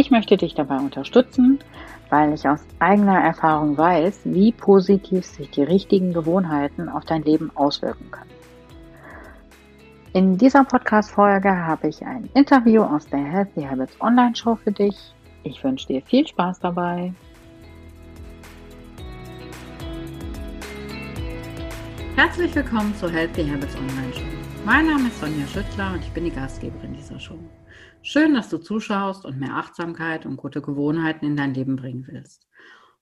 Ich möchte dich dabei unterstützen, weil ich aus eigener Erfahrung weiß, wie positiv sich die richtigen Gewohnheiten auf dein Leben auswirken können. In dieser Podcast-Folge habe ich ein Interview aus der Healthy Habits Online Show für dich. Ich wünsche dir viel Spaß dabei. Herzlich willkommen zur Healthy Habits Online Show. Mein Name ist Sonja Schüttler und ich bin die Gastgeberin dieser Show. Schön, dass du zuschaust und mehr Achtsamkeit und gute Gewohnheiten in dein Leben bringen willst.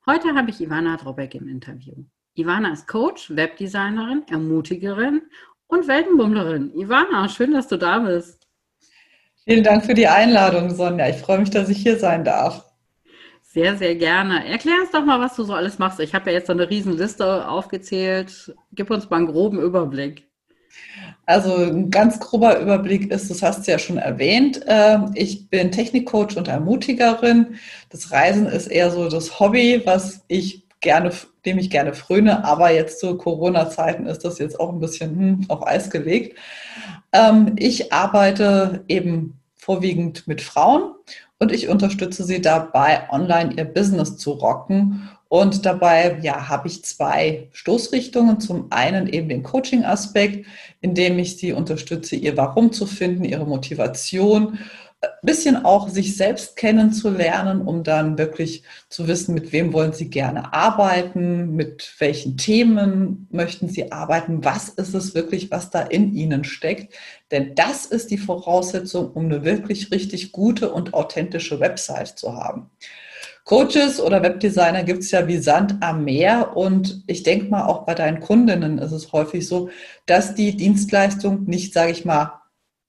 Heute habe ich Ivana Drobeck im Interview. Ivana ist Coach, Webdesignerin, Ermutigerin und Weltenbummlerin. Ivana, schön, dass du da bist. Vielen Dank für die Einladung, Sonja. Ich freue mich, dass ich hier sein darf. Sehr, sehr gerne. Erklär uns doch mal, was du so alles machst. Ich habe ja jetzt so eine riesen Liste aufgezählt. Gib uns mal einen groben Überblick. Also ein ganz grober Überblick ist, das hast du ja schon erwähnt, ähm, ich bin Technikcoach und Ermutigerin. Das Reisen ist eher so das Hobby, was ich gerne, dem ich gerne fröne, aber jetzt zu Corona-Zeiten ist das jetzt auch ein bisschen hm, auf Eis gelegt. Ähm, ich arbeite eben vorwiegend mit Frauen und ich unterstütze sie dabei, online ihr Business zu rocken und dabei ja, habe ich zwei Stoßrichtungen. Zum einen eben den Coaching-Aspekt, in dem ich sie unterstütze, ihr Warum zu finden, ihre Motivation, ein bisschen auch sich selbst kennenzulernen, um dann wirklich zu wissen, mit wem wollen sie gerne arbeiten, mit welchen Themen möchten sie arbeiten, was ist es wirklich, was da in ihnen steckt. Denn das ist die Voraussetzung, um eine wirklich richtig gute und authentische Website zu haben. Coaches oder Webdesigner gibt es ja wie Sand am Meer und ich denke mal, auch bei deinen Kundinnen ist es häufig so, dass die Dienstleistung nicht, sage ich mal,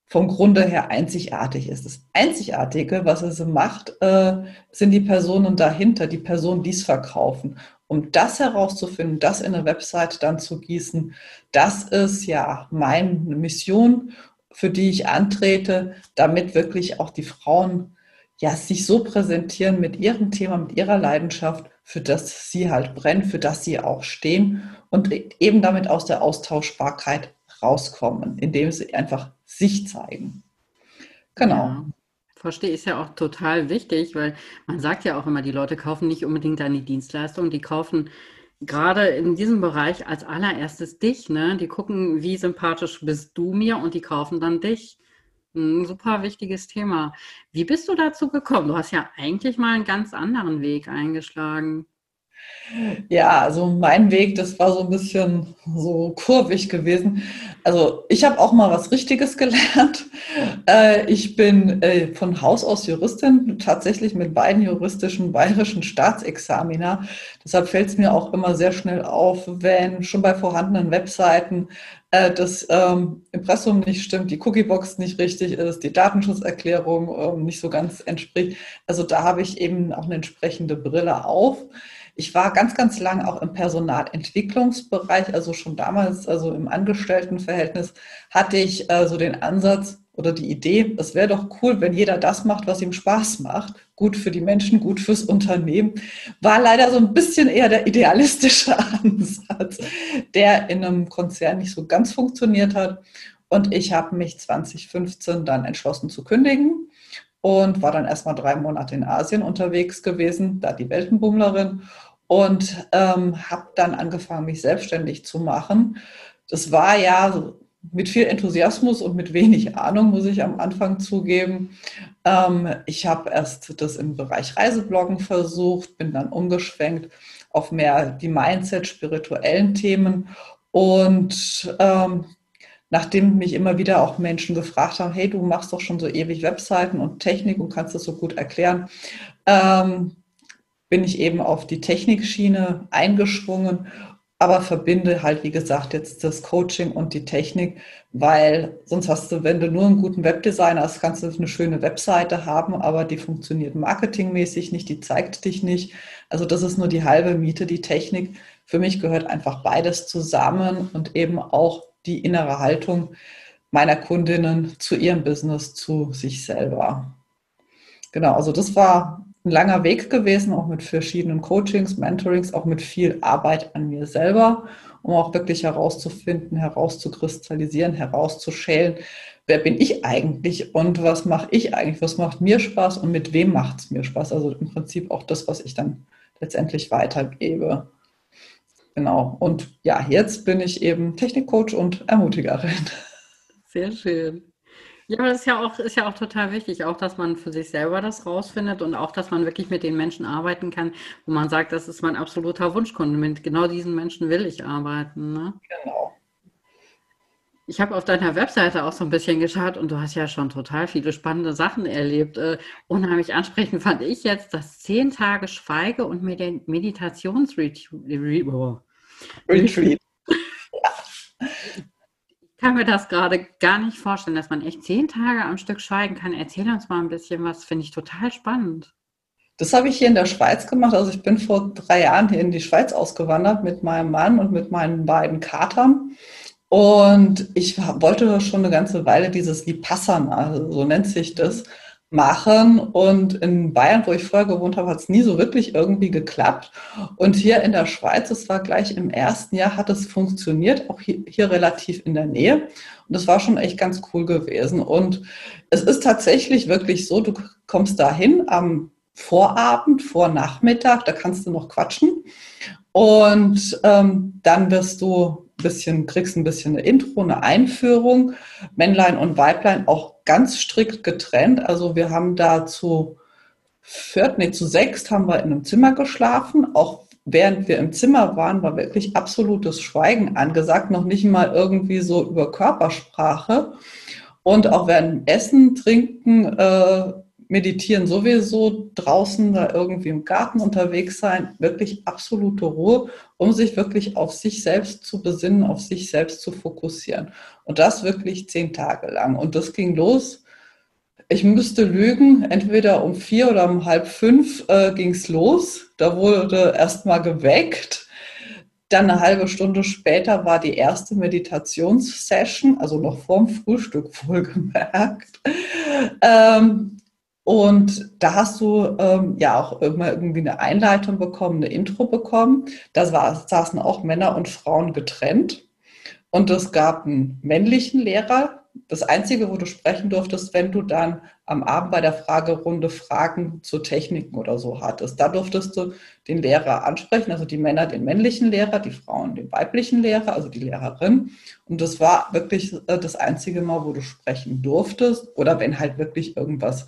vom Grunde her einzigartig ist. Das Einzigartige, was es macht, äh, sind die Personen dahinter, die Personen, die es verkaufen. Um das herauszufinden, das in eine Website dann zu gießen, das ist ja meine Mission, für die ich antrete, damit wirklich auch die Frauen ja, sich so präsentieren mit ihrem Thema, mit ihrer Leidenschaft, für das sie halt brennen, für das sie auch stehen und eben damit aus der Austauschbarkeit rauskommen, indem sie einfach sich zeigen. Genau. Ja, verstehe, ist ja auch total wichtig, weil man sagt ja auch immer, die Leute kaufen nicht unbedingt deine Dienstleistung, die kaufen gerade in diesem Bereich als allererstes dich. Ne? Die gucken, wie sympathisch bist du mir und die kaufen dann dich. Ein super wichtiges Thema. Wie bist du dazu gekommen? Du hast ja eigentlich mal einen ganz anderen Weg eingeschlagen. Ja, also mein Weg, das war so ein bisschen so kurvig gewesen. Also ich habe auch mal was Richtiges gelernt. Äh, ich bin äh, von Haus aus Juristin, tatsächlich mit beiden juristischen bayerischen Staatsexamina. Deshalb fällt es mir auch immer sehr schnell auf, wenn schon bei vorhandenen Webseiten äh, das ähm, Impressum nicht stimmt, die Cookiebox nicht richtig ist, die Datenschutzerklärung ähm, nicht so ganz entspricht. Also da habe ich eben auch eine entsprechende Brille auf. Ich war ganz, ganz lang auch im Personalentwicklungsbereich, also schon damals, also im Angestelltenverhältnis, hatte ich äh, so den Ansatz oder die Idee, es wäre doch cool, wenn jeder das macht, was ihm Spaß macht. Gut für die Menschen, gut fürs Unternehmen. War leider so ein bisschen eher der idealistische Ansatz, der in einem Konzern nicht so ganz funktioniert hat. Und ich habe mich 2015 dann entschlossen zu kündigen und war dann erstmal drei Monate in Asien unterwegs gewesen, da die Weltenbummlerin und ähm, habe dann angefangen, mich selbstständig zu machen. Das war ja mit viel Enthusiasmus und mit wenig Ahnung, muss ich am Anfang zugeben. Ähm, ich habe erst das im Bereich Reisebloggen versucht, bin dann umgeschwenkt auf mehr die Mindset, spirituellen Themen und ähm, nachdem mich immer wieder auch Menschen gefragt haben, hey, du machst doch schon so ewig Webseiten und Technik und kannst das so gut erklären, ähm, bin ich eben auf die Technikschiene eingeschwungen aber verbinde halt, wie gesagt, jetzt das Coaching und die Technik, weil sonst hast du, wenn du nur einen guten Webdesigner hast, kannst du eine schöne Webseite haben, aber die funktioniert marketingmäßig nicht, die zeigt dich nicht. Also das ist nur die halbe Miete, die Technik. Für mich gehört einfach beides zusammen und eben auch die innere Haltung meiner Kundinnen zu ihrem Business, zu sich selber. Genau, also das war ein langer Weg gewesen, auch mit verschiedenen Coachings, Mentorings, auch mit viel Arbeit an mir selber, um auch wirklich herauszufinden, herauszukristallisieren, herauszuschälen, wer bin ich eigentlich und was mache ich eigentlich, was macht mir Spaß und mit wem macht es mir Spaß. Also im Prinzip auch das, was ich dann letztendlich weitergebe. Genau. Und ja, jetzt bin ich eben Technikcoach und Ermutigerin. Sehr schön. Ja, aber das ist ja auch, ist ja auch total wichtig, auch dass man für sich selber das rausfindet und auch, dass man wirklich mit den Menschen arbeiten kann, wo man sagt, das ist mein absoluter Wunschkunde. Mit genau diesen Menschen will ich arbeiten. Ne? Genau. Ich habe auf deiner Webseite auch so ein bisschen geschaut und du hast ja schon total viele spannende Sachen erlebt. Äh, unheimlich ansprechend fand ich jetzt das 10 Tage Schweige- und Meditationsretreat. Retreat. Kann mir das gerade gar nicht vorstellen, dass man echt zehn Tage am Stück schweigen kann. Erzähl uns mal ein bisschen was, finde ich total spannend. Das habe ich hier in der Schweiz gemacht. Also ich bin vor drei Jahren hier in die Schweiz ausgewandert mit meinem Mann und mit meinen beiden Katern. Und ich wollte schon eine ganze Weile dieses Vipassana, so nennt sich das, machen. Und in Bayern, wo ich vorher gewohnt habe, hat es nie so wirklich irgendwie geklappt. Und hier in der Schweiz, es war gleich im ersten Jahr, hat es funktioniert, auch hier, hier relativ in der Nähe. Und das war schon echt ganz cool gewesen. Und es ist tatsächlich wirklich so, du kommst dahin am Vorabend, vor Nachmittag, da kannst du noch quatschen. Und ähm, dann wirst du bisschen, kriegst ein bisschen eine Intro, eine Einführung. Männlein und Weiblein auch ganz strikt getrennt. Also wir haben da zu viert, nee, zu sechst haben wir in einem Zimmer geschlafen. Auch während wir im Zimmer waren, war wirklich absolutes Schweigen angesagt, noch nicht mal irgendwie so über Körpersprache. Und auch während Essen, Trinken, äh, meditieren sowieso, draußen da irgendwie im Garten unterwegs sein, wirklich absolute Ruhe, um sich wirklich auf sich selbst zu besinnen, auf sich selbst zu fokussieren. Und das wirklich zehn Tage lang. Und das ging los. Ich müsste lügen, entweder um vier oder um halb fünf äh, ging es los. Da wurde erst mal geweckt. Dann eine halbe Stunde später war die erste Meditationssession, also noch vorm Frühstück wohlgemerkt. Ähm, und da hast du ähm, ja auch immer irgendwie eine Einleitung bekommen, eine Intro bekommen. Da saßen auch Männer und Frauen getrennt. Und es gab einen männlichen Lehrer. Das Einzige, wo du sprechen durftest, wenn du dann am Abend bei der Fragerunde Fragen zu Techniken oder so hattest. Da durftest du den Lehrer ansprechen, also die Männer den männlichen Lehrer, die Frauen den weiblichen Lehrer, also die Lehrerin. Und das war wirklich äh, das einzige Mal, wo du sprechen durftest. Oder wenn halt wirklich irgendwas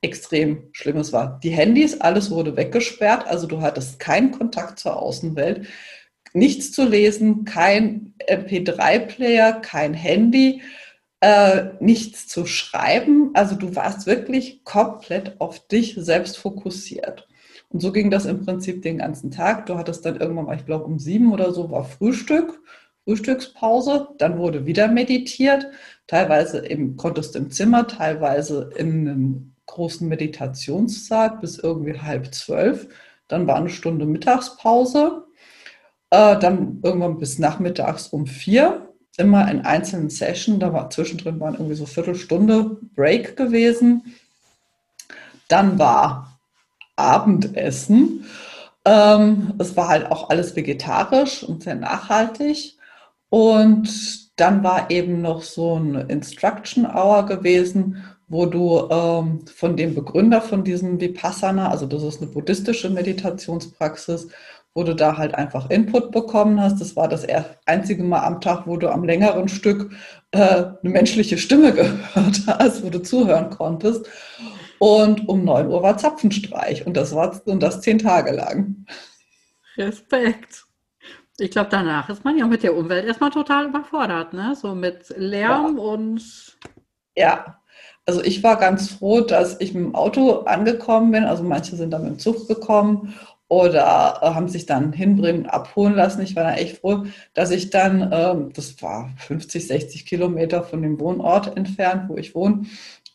extrem Schlimmes war. Die Handys, alles wurde weggesperrt, also du hattest keinen Kontakt zur Außenwelt, nichts zu lesen, kein MP3-Player, kein Handy, äh, nichts zu schreiben. Also du warst wirklich komplett auf dich selbst fokussiert. Und so ging das im Prinzip den ganzen Tag. Du hattest dann irgendwann mal, ich glaube um sieben oder so, war Frühstück. Frühstückspause, dann wurde wieder meditiert, teilweise im, konntest du im Zimmer, teilweise in einem großen Meditationssaal bis irgendwie halb zwölf. Dann war eine Stunde Mittagspause. Äh, dann irgendwann bis nachmittags um vier. Immer in einzelnen Sessions. Da war zwischendrin waren irgendwie so Viertelstunde Break gewesen. Dann war Abendessen. Ähm, es war halt auch alles vegetarisch und sehr nachhaltig. Und dann war eben noch so eine Instruction Hour gewesen, wo du ähm, von dem Begründer von diesem Vipassana, also das ist eine buddhistische Meditationspraxis, wo du da halt einfach Input bekommen hast. Das war das einzige Mal am Tag, wo du am längeren Stück äh, eine menschliche Stimme gehört hast, wo du zuhören konntest. Und um 9 Uhr war Zapfenstreich und das war und das zehn Tage lang. Respekt. Ich glaube, danach ist man ja mit der Umwelt erstmal total überfordert, ne? So mit Lärm ja. und. Ja, also ich war ganz froh, dass ich mit dem Auto angekommen bin. Also manche sind dann mit dem Zug gekommen oder äh, haben sich dann hinbringen, abholen lassen. Ich war dann echt froh, dass ich dann, ähm, das war 50, 60 Kilometer von dem Wohnort entfernt, wo ich wohne,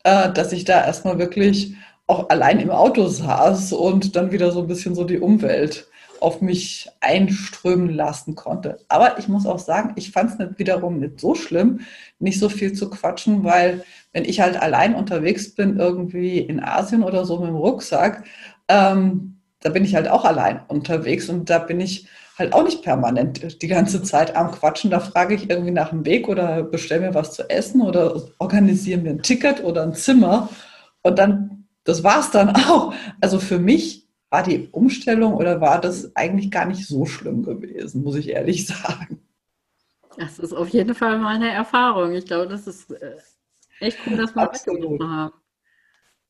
äh, dass ich da erstmal wirklich auch allein im Auto saß und dann wieder so ein bisschen so die Umwelt auf mich einströmen lassen konnte. Aber ich muss auch sagen, ich fand es wiederum nicht so schlimm, nicht so viel zu quatschen, weil wenn ich halt allein unterwegs bin, irgendwie in Asien oder so mit dem Rucksack, ähm, da bin ich halt auch allein unterwegs und da bin ich halt auch nicht permanent die ganze Zeit am Quatschen. Da frage ich irgendwie nach dem Weg oder bestelle mir was zu essen oder organisiere mir ein Ticket oder ein Zimmer und dann, das war es dann auch. Also für mich war die Umstellung oder war das eigentlich gar nicht so schlimm gewesen, muss ich ehrlich sagen. Das ist auf jeden Fall meine Erfahrung. Ich glaube, das ist äh, echt cool, dass wir Absolut. haben.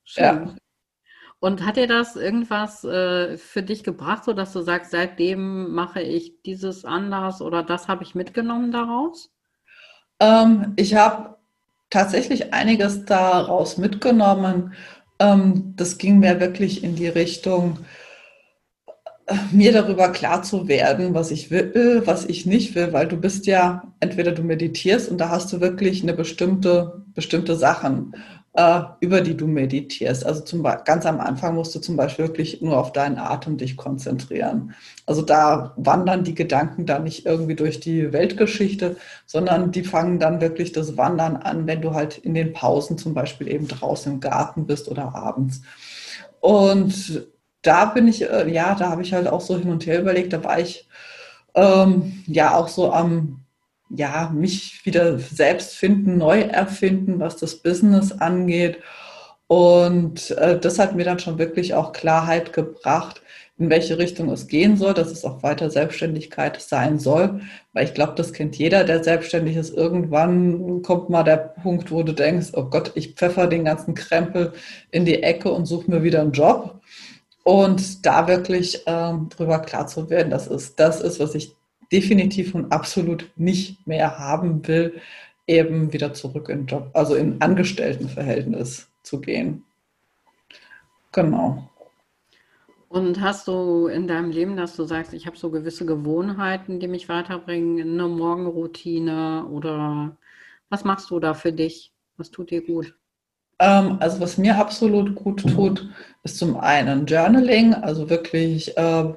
Schön. Ja. Und hat dir das irgendwas äh, für dich gebracht, sodass du sagst, seitdem mache ich dieses anders oder das habe ich mitgenommen daraus? Ähm, ich habe tatsächlich einiges daraus mitgenommen. Ähm, das ging mir wirklich in die Richtung, äh, mir darüber klar zu werden, was ich will, was ich nicht will, weil du bist ja, entweder du meditierst und da hast du wirklich eine bestimmte, bestimmte Sachen. äh, über die du meditierst. Also zum, ganz am Anfang musst du zum Beispiel wirklich nur auf deinen Atem dich konzentrieren. Also da wandern die Gedanken dann nicht irgendwie durch die Weltgeschichte, sondern die fangen dann wirklich das Wandern an, wenn du halt in den Pausen zum Beispiel eben draußen im Garten bist oder abends. Und da bin ich, äh, ja, da habe ich halt auch so hin und her überlegt, da war ich ähm, ja auch so am ja, mich wieder selbst finden, neu erfinden, was das Business angeht. Und äh, das hat mir dann schon wirklich auch Klarheit gebracht, in welche Richtung es gehen soll, dass es auch weiter Selbstständigkeit sein soll. Weil ich glaube, das kennt jeder, der selbstständig ist. Irgendwann kommt mal der Punkt, wo du denkst, oh Gott, ich pfeffer den ganzen Krempel in die Ecke und suche mir wieder einen Job. Und da wirklich ähm, drüber klar zu werden, dass es das ist, was ich definitiv und absolut nicht mehr haben will, eben wieder zurück in Job, also in Angestelltenverhältnis zu gehen. Genau. Und hast du in deinem Leben, dass du sagst, ich habe so gewisse Gewohnheiten, die mich weiterbringen, eine Morgenroutine oder was machst du da für dich? Was tut dir gut? Ähm, also was mir absolut gut tut, ist zum einen Journaling, also wirklich äh,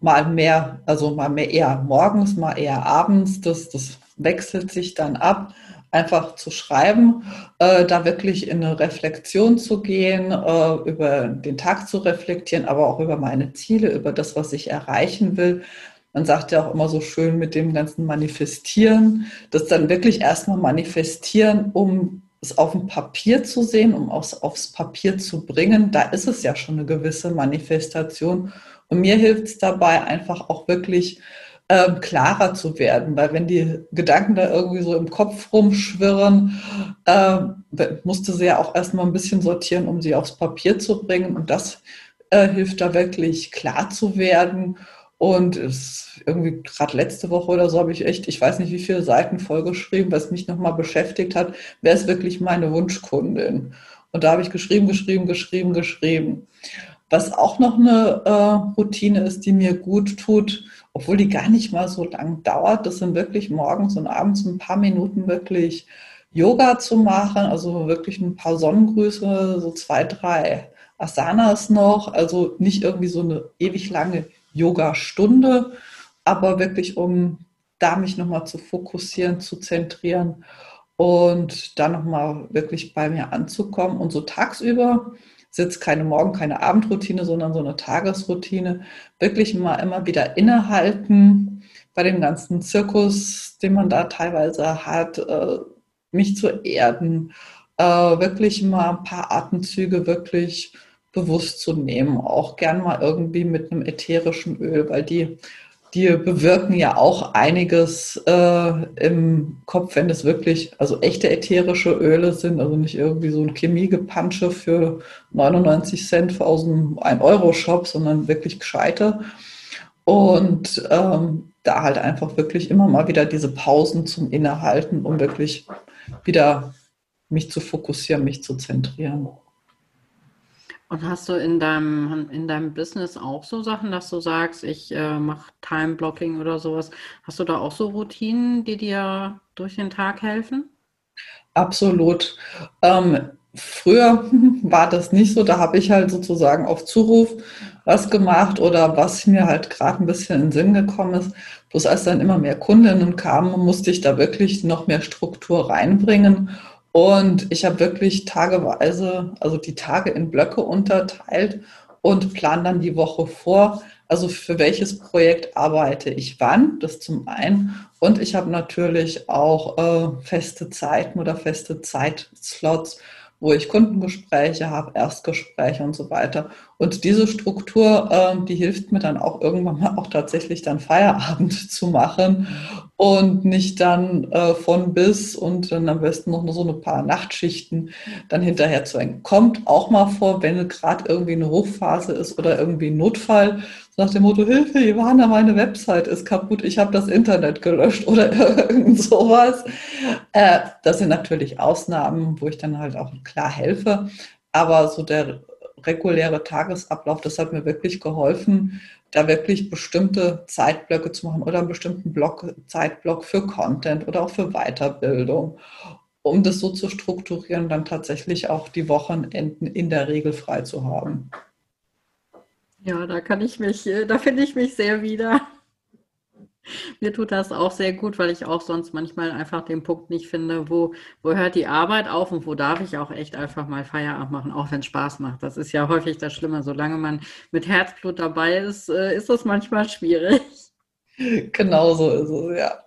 mal mehr, also mal mehr eher morgens, mal eher abends. Das, das wechselt sich dann ab. Einfach zu schreiben, äh, da wirklich in eine Reflexion zu gehen, äh, über den Tag zu reflektieren, aber auch über meine Ziele, über das, was ich erreichen will. Man sagt ja auch immer so schön mit dem ganzen Manifestieren, das dann wirklich erstmal manifestieren, um es auf dem Papier zu sehen, um es aufs Papier zu bringen. Da ist es ja schon eine gewisse Manifestation. Und mir hilft es dabei, einfach auch wirklich ähm, klarer zu werden, weil wenn die Gedanken da irgendwie so im Kopf rumschwirren, äh, musste sie ja auch erstmal ein bisschen sortieren, um sie aufs Papier zu bringen. Und das äh, hilft da wirklich klar zu werden. Und es irgendwie gerade letzte Woche oder so habe ich echt, ich weiß nicht, wie viele Seiten vollgeschrieben, was mich nochmal beschäftigt hat, wer ist wirklich meine Wunschkundin? Und da habe ich geschrieben, geschrieben, geschrieben, geschrieben. Was auch noch eine äh, Routine ist, die mir gut tut, obwohl die gar nicht mal so lang dauert, das sind wirklich morgens und abends ein paar Minuten wirklich Yoga zu machen, also wirklich ein paar Sonnengrüße, so zwei, drei Asanas noch, also nicht irgendwie so eine ewig lange Yoga-Stunde, aber wirklich um da mich nochmal zu fokussieren, zu zentrieren und dann nochmal wirklich bei mir anzukommen und so tagsüber sitzt keine Morgen-, keine Abendroutine, sondern so eine Tagesroutine. Wirklich mal immer wieder innehalten bei dem ganzen Zirkus, den man da teilweise hat, äh, mich zu erden, äh, wirklich mal ein paar Atemzüge wirklich bewusst zu nehmen, auch gern mal irgendwie mit einem ätherischen Öl, weil die die bewirken ja auch einiges äh, im Kopf, wenn es wirklich, also echte ätherische Öle sind, also nicht irgendwie so ein Chemiegepansche für 99 Cent aus dem 1-Euro-Shop, sondern wirklich gescheite. Und ähm, da halt einfach wirklich immer mal wieder diese Pausen zum Innehalten, um wirklich wieder mich zu fokussieren, mich zu zentrieren. Und hast du in deinem, in deinem Business auch so Sachen, dass du sagst, ich äh, mache Time-Blocking oder sowas? Hast du da auch so Routinen, die dir durch den Tag helfen? Absolut. Ähm, früher war das nicht so, da habe ich halt sozusagen auf Zuruf was gemacht oder was mir halt gerade ein bisschen in den Sinn gekommen ist. Bloß als dann immer mehr Kundinnen kamen, musste ich da wirklich noch mehr Struktur reinbringen und ich habe wirklich tageweise, also die Tage in Blöcke unterteilt und plan dann die Woche vor. Also für welches Projekt arbeite ich wann, das zum einen. Und ich habe natürlich auch äh, feste Zeiten oder feste Zeitslots, wo ich Kundengespräche habe, Erstgespräche und so weiter. Und diese Struktur, ähm, die hilft mir dann auch irgendwann mal auch tatsächlich dann Feierabend zu machen und nicht dann äh, von bis und dann am besten noch so ein paar Nachtschichten dann hinterher zu hängen. Kommt auch mal vor, wenn gerade irgendwie eine Hochphase ist oder irgendwie ein Notfall, nach dem Motto, Hilfe, Ivana, meine Website ist kaputt, ich habe das Internet gelöscht oder irgend sowas. Äh, das sind natürlich Ausnahmen, wo ich dann halt auch klar helfe. Aber so der reguläre Tagesablauf, das hat mir wirklich geholfen, da wirklich bestimmte Zeitblöcke zu machen oder einen bestimmten Block, Zeitblock für Content oder auch für Weiterbildung, um das so zu strukturieren, dann tatsächlich auch die Wochenenden in der Regel frei zu haben. Ja, da kann ich mich, äh, da finde ich mich sehr wieder. Mir tut das auch sehr gut, weil ich auch sonst manchmal einfach den Punkt nicht finde, wo, wo hört die Arbeit auf und wo darf ich auch echt einfach mal Feierabend machen, auch wenn es Spaß macht. Das ist ja häufig das Schlimme. Solange man mit Herzblut dabei ist, äh, ist das manchmal schwierig. Genau so ist es, ja.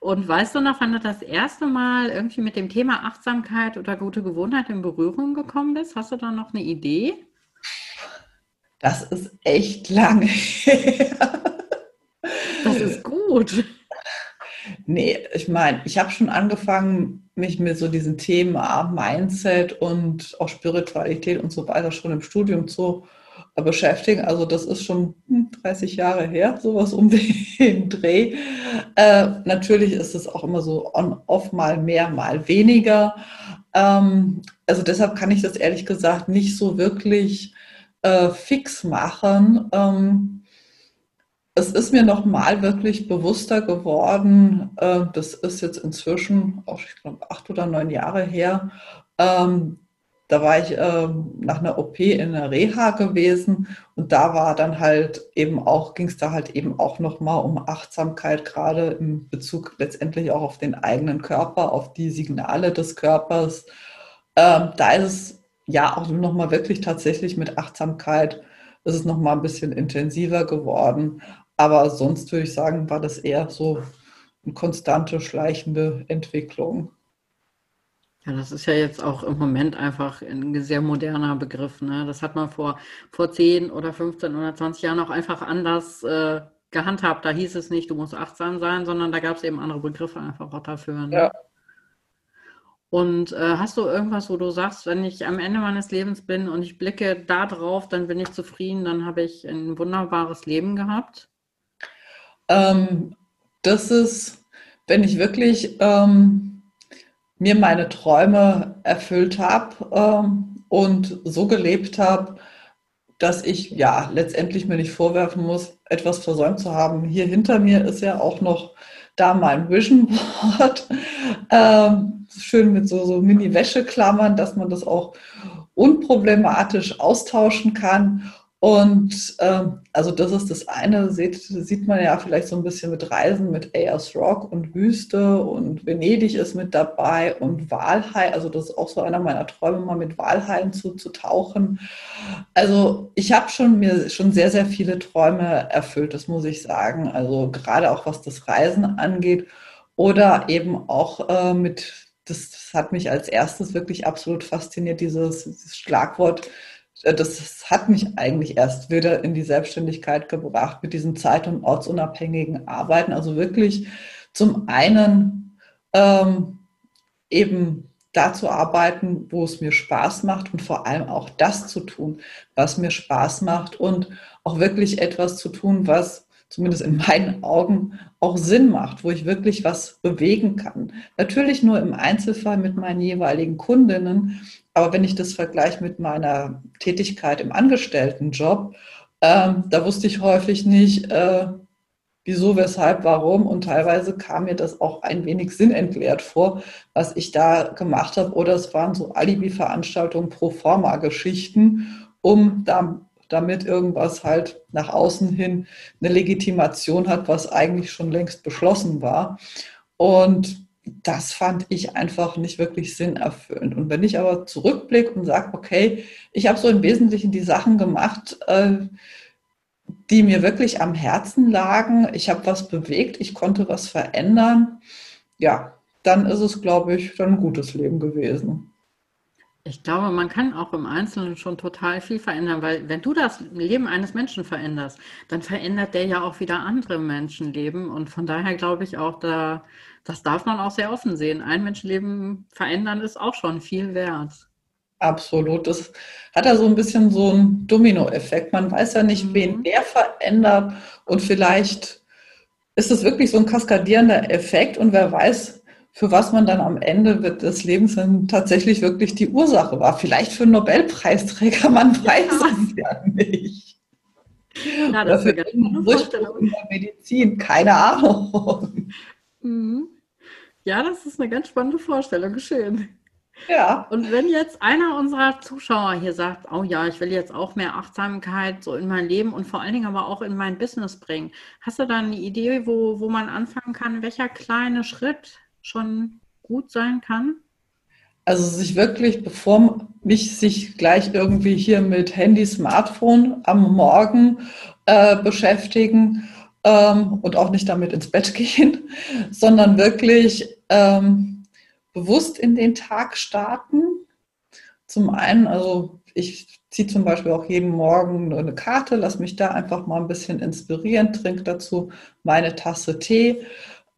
Und weißt du noch, wann du das erste Mal irgendwie mit dem Thema Achtsamkeit oder gute Gewohnheit in Berührung gekommen bist? Hast du da noch eine Idee? Das ist echt lange her. Das ist gut. Nee, ich meine, ich habe schon angefangen, mich mit so diesen Themen ah, Mindset und auch Spiritualität und so weiter schon im Studium zu beschäftigen. Also das ist schon 30 hm, Jahre her, sowas um den Dreh. Äh, natürlich ist es auch immer so on-off, mal mehr, mal weniger. Ähm, also deshalb kann ich das ehrlich gesagt nicht so wirklich äh, fix machen. Ähm, es ist mir nochmal wirklich bewusster geworden, äh, das ist jetzt inzwischen auch, ich glaube, acht oder neun Jahre her. Ähm, da war ich äh, nach einer OP in der Reha gewesen und da war dann halt eben auch, ging es da halt eben auch nochmal um Achtsamkeit, gerade im Bezug letztendlich auch auf den eigenen Körper, auf die Signale des Körpers. Ähm, da ist es ja auch nochmal wirklich tatsächlich mit Achtsamkeit ist es nochmal ein bisschen intensiver geworden. Aber sonst würde ich sagen, war das eher so eine konstante, schleichende Entwicklung. Ja, das ist ja jetzt auch im Moment einfach ein sehr moderner Begriff. Ne? Das hat man vor, vor 10 oder 15 oder 20 Jahren auch einfach anders äh, gehandhabt. Da hieß es nicht, du musst achtsam sein, sondern da gab es eben andere Begriffe einfach auch dafür. Ne? Ja, und äh, hast du irgendwas, wo du sagst, wenn ich am Ende meines Lebens bin und ich blicke da drauf, dann bin ich zufrieden, dann habe ich ein wunderbares Leben gehabt? Ähm, das ist, wenn ich wirklich ähm, mir meine Träume erfüllt habe ähm, und so gelebt habe, dass ich ja letztendlich mir nicht vorwerfen muss, etwas versäumt zu haben. Hier hinter mir ist ja auch noch da mein Vision Board. Ähm, schön mit so, so Mini-Wäscheklammern, dass man das auch unproblematisch austauschen kann. Und ähm, also das ist das eine, sieht, sieht man ja vielleicht so ein bisschen mit Reisen mit Ayers Rock und Wüste und Venedig ist mit dabei und Walhai, also das ist auch so einer meiner Träume, mal mit Walhaien zu, zu tauchen. Also ich habe schon mir schon sehr, sehr viele Träume erfüllt, das muss ich sagen. Also gerade auch was das Reisen angeht oder eben auch äh, mit das, das, hat mich als erstes wirklich absolut fasziniert, dieses, dieses Schlagwort. Äh, das hat mich eigentlich erst wieder in die Selbstständigkeit gebracht mit diesem zeit- und ortsunabhängigen Arbeiten. Also wirklich zum einen ähm, eben da zu arbeiten, wo es mir Spaß macht und vor allem auch das zu tun, was mir Spaß macht und auch wirklich etwas zu tun, was zumindest in meinen Augen, auch Sinn macht, wo ich wirklich was bewegen kann. Natürlich nur im Einzelfall mit meinen jeweiligen Kundinnen, aber wenn ich das vergleiche mit meiner Tätigkeit im Angestelltenjob, ähm, da wusste ich häufig nicht, äh, wieso, weshalb, warum. Und teilweise kam mir das auch ein wenig sinnentleert vor, was ich da gemacht habe. Oder es waren so Alibi-Veranstaltungen, Pro-Forma-Geschichten, um da, damit irgendwas halt nach außen hin eine Legitimation hat, was eigentlich schon längst beschlossen war. Und das fand ich einfach nicht wirklich sinnerfüllend. Und wenn ich aber zurückblicke und sage, okay, ich habe so im Wesentlichen die Sachen gemacht, äh, die mir wirklich am Herzen lagen, ich habe was bewegt, ich konnte was verändern, ja, dann ist es, glaube ich, dann ein gutes Leben gewesen. Ich glaube, man kann auch im Einzelnen schon total viel verändern, weil wenn du das Leben eines Menschen veränderst, dann verändert der ja auch wieder andere Menschenleben. Und von daher glaube ich auch, da, das darf man auch sehr offen sehen. Ein Menschenleben verändern ist auch schon viel wert. Absolut. Das hat ja so ein bisschen so einen Dominoeffekt. Man weiß ja nicht, mhm. wen der verändert und vielleicht ist es wirklich so ein kaskadierender Effekt und wer weiß, für was man dann am Ende des Lebens dann tatsächlich wirklich die Ursache war. Vielleicht für einen Nobelpreisträger, man weiß ja. es ja nicht. Ja, das Oder für eine der Medizin, keine Ahnung. Mhm. Ja, das ist eine ganz spannende Vorstellung, schön. Ja. Und wenn jetzt einer unserer Zuschauer hier sagt, oh ja, ich will jetzt auch mehr Achtsamkeit so in mein Leben und vor allen Dingen aber auch in mein Business bringen, hast du da eine Idee, wo, wo man anfangen kann? Welcher kleine Schritt schon gut sein kann? Also sich wirklich, bevor mich sich gleich irgendwie hier mit Handy, Smartphone am Morgen äh, beschäftigen ähm, und auch nicht damit ins Bett gehen, sondern wirklich ähm, bewusst in den Tag starten. Zum einen, also ich ziehe zum Beispiel auch jeden Morgen eine Karte, lass mich da einfach mal ein bisschen inspirieren, trinke dazu meine Tasse Tee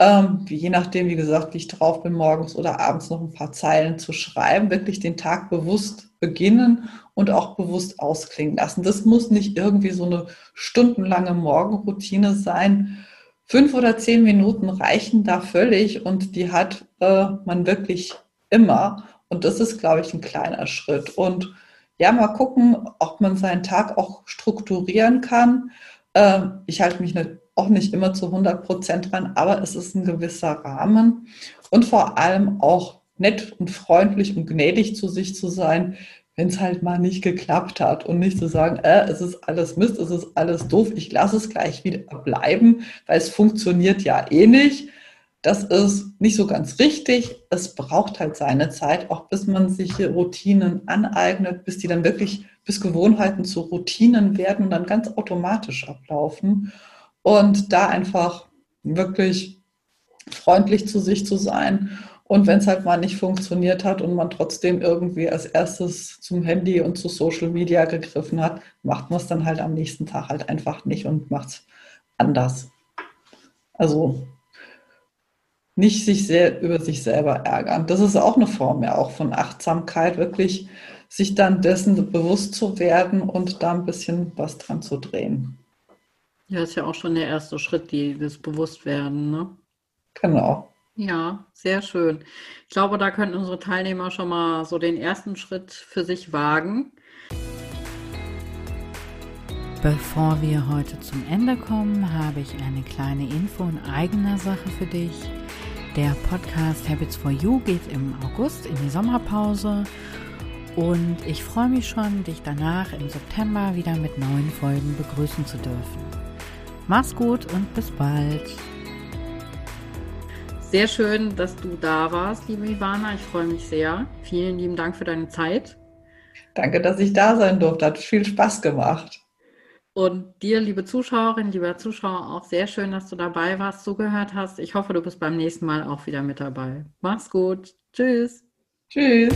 ähm, je nachdem, wie gesagt, wie ich drauf bin, morgens oder abends noch ein paar Zeilen zu schreiben, wirklich den Tag bewusst beginnen und auch bewusst ausklingen lassen. Das muss nicht irgendwie so eine stundenlange Morgenroutine sein. Fünf oder zehn Minuten reichen da völlig und die hat äh, man wirklich immer. Und das ist, glaube ich, ein kleiner Schritt. Und ja, mal gucken, ob man seinen Tag auch strukturieren kann. Äh, ich halte mich nicht auch nicht immer zu 100 Prozent dran, aber es ist ein gewisser Rahmen und vor allem auch nett und freundlich und gnädig zu sich zu sein, wenn es halt mal nicht geklappt hat und nicht zu sagen, äh, es ist alles Mist, es ist alles doof, ich lasse es gleich wieder bleiben, weil es funktioniert ja eh nicht. Das ist nicht so ganz richtig. Es braucht halt seine Zeit, auch bis man sich Routinen aneignet, bis die dann wirklich, bis Gewohnheiten zu Routinen werden und dann ganz automatisch ablaufen. Und da einfach wirklich freundlich zu sich zu sein. Und wenn es halt mal nicht funktioniert hat und man trotzdem irgendwie als erstes zum Handy und zu Social Media gegriffen hat, macht man es dann halt am nächsten Tag halt einfach nicht und macht es anders. Also nicht sich sehr über sich selber ärgern. Das ist auch eine Form ja auch von Achtsamkeit, wirklich sich dann dessen bewusst zu werden und da ein bisschen was dran zu drehen. Ja, ist ja auch schon der erste Schritt, die, das Bewusstwerden, ne? Genau. Ja, sehr schön. Ich glaube, da können unsere Teilnehmer schon mal so den ersten Schritt für sich wagen. Bevor wir heute zum Ende kommen, habe ich eine kleine Info in eigener Sache für dich. Der Podcast Habits for You geht im August in die Sommerpause und ich freue mich schon, dich danach im September wieder mit neuen Folgen begrüßen zu dürfen. Mach's gut und bis bald. Sehr schön, dass du da warst, liebe Ivana. Ich freue mich sehr. Vielen lieben Dank für deine Zeit. Danke, dass ich da sein durfte. Hat viel Spaß gemacht. Und dir, liebe Zuschauerin, lieber Zuschauer, auch sehr schön, dass du dabei warst, zugehört hast. Ich hoffe, du bist beim nächsten Mal auch wieder mit dabei. Mach's gut. Tschüss. Tschüss.